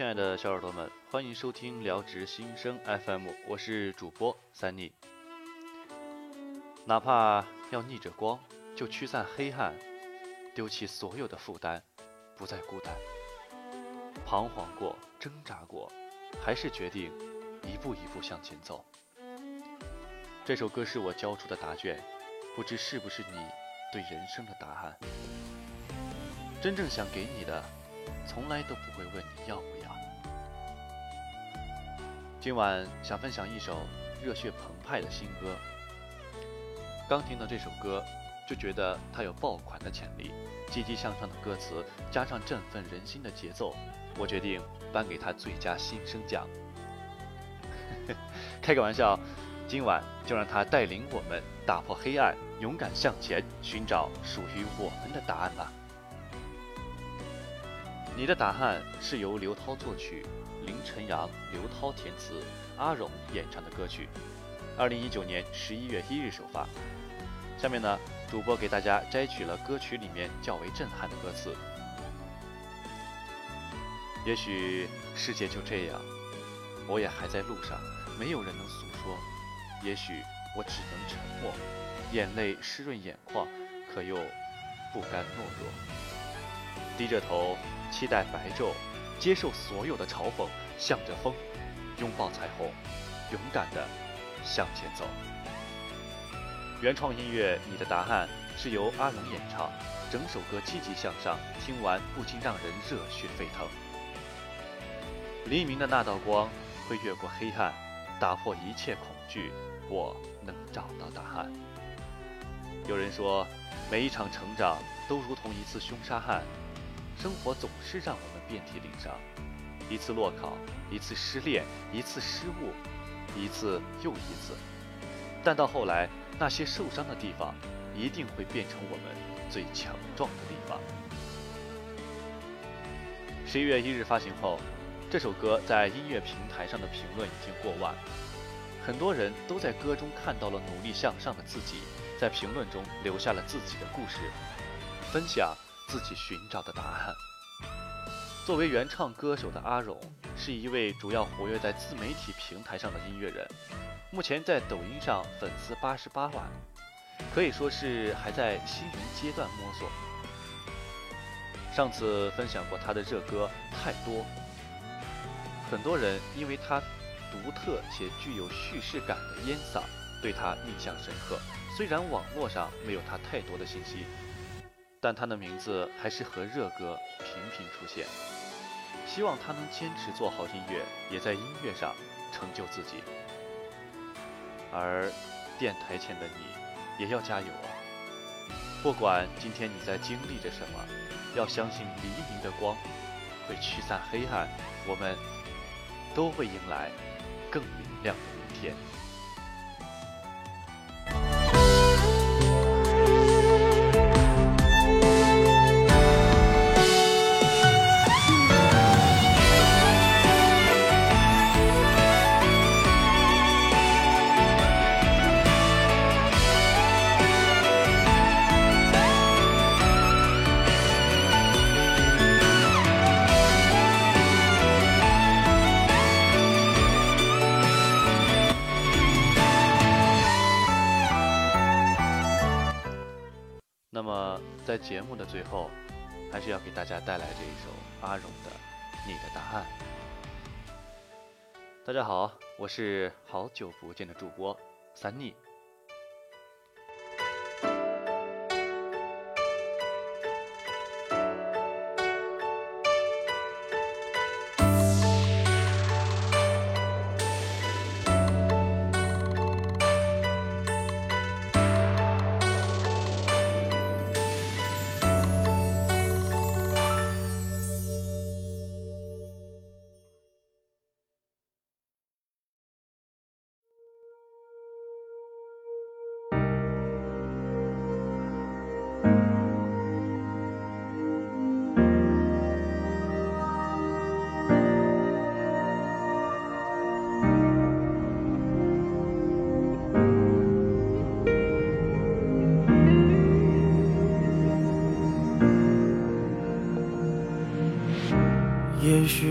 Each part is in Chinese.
亲爱的小耳朵们，欢迎收听聊职新生 FM，我是主播三妮。哪怕要逆着光，就驱散黑暗，丢弃所有的负担，不再孤单。彷徨过，挣扎过，还是决定一步一步向前走。这首歌是我交出的答卷，不知是不是你对人生的答案？真正想给你的，从来都不会问你要不要。今晚想分享一首热血澎湃的新歌。刚听到这首歌，就觉得它有爆款的潜力，积极向上的歌词加上振奋人心的节奏，我决定颁给他最佳新生奖。开个玩笑，今晚就让他带领我们打破黑暗，勇敢向前，寻找属于我们的答案吧。你的答案是由刘涛作曲，林晨阳、刘涛填词，阿荣演唱的歌曲，二零一九年十一月一日首发。下面呢，主播给大家摘取了歌曲里面较为震撼的歌词。也许世界就这样，我也还在路上，没有人能诉说。也许我只能沉默，眼泪湿润眼眶，可又不甘懦弱，低着头。期待白昼，接受所有的嘲讽，向着风，拥抱彩虹，勇敢地向前走。原创音乐《你的答案》是由阿龙演唱，整首歌积极向上，听完不禁让人热血沸腾。黎明的那道光会越过黑暗，打破一切恐惧，我能找到答案。有人说，每一场成长都如同一次凶杀案。生活总是让我们遍体鳞伤，一次落考，一次失恋，一次失误，一次又一次。但到后来，那些受伤的地方，一定会变成我们最强壮的地方。十一月一日发行后，这首歌在音乐平台上的评论已经过万，很多人都在歌中看到了努力向上的自己，在评论中留下了自己的故事，分享。自己寻找的答案。作为原唱歌手的阿荣，是一位主要活跃在自媒体平台上的音乐人，目前在抖音上粉丝八十八万，可以说是还在新人阶段摸索。上次分享过他的热歌《太多》，很多人因为他独特且具有叙事感的烟嗓，对他印象深刻。虽然网络上没有他太多的信息。但他的名字还是和热歌频频出现。希望他能坚持做好音乐，也在音乐上成就自己。而电台前的你，也要加油啊！不管今天你在经历着什么，要相信黎明的光会驱散黑暗，我们都会迎来更明亮的明天。在节目的最后，还是要给大家带来这一首阿荣的《你的答案》。大家好，我是好久不见的主播三妮。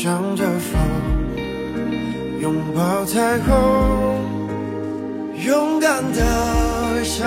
向着风，拥抱彩虹，勇敢的笑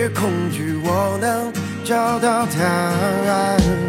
别恐惧，我能找到答案。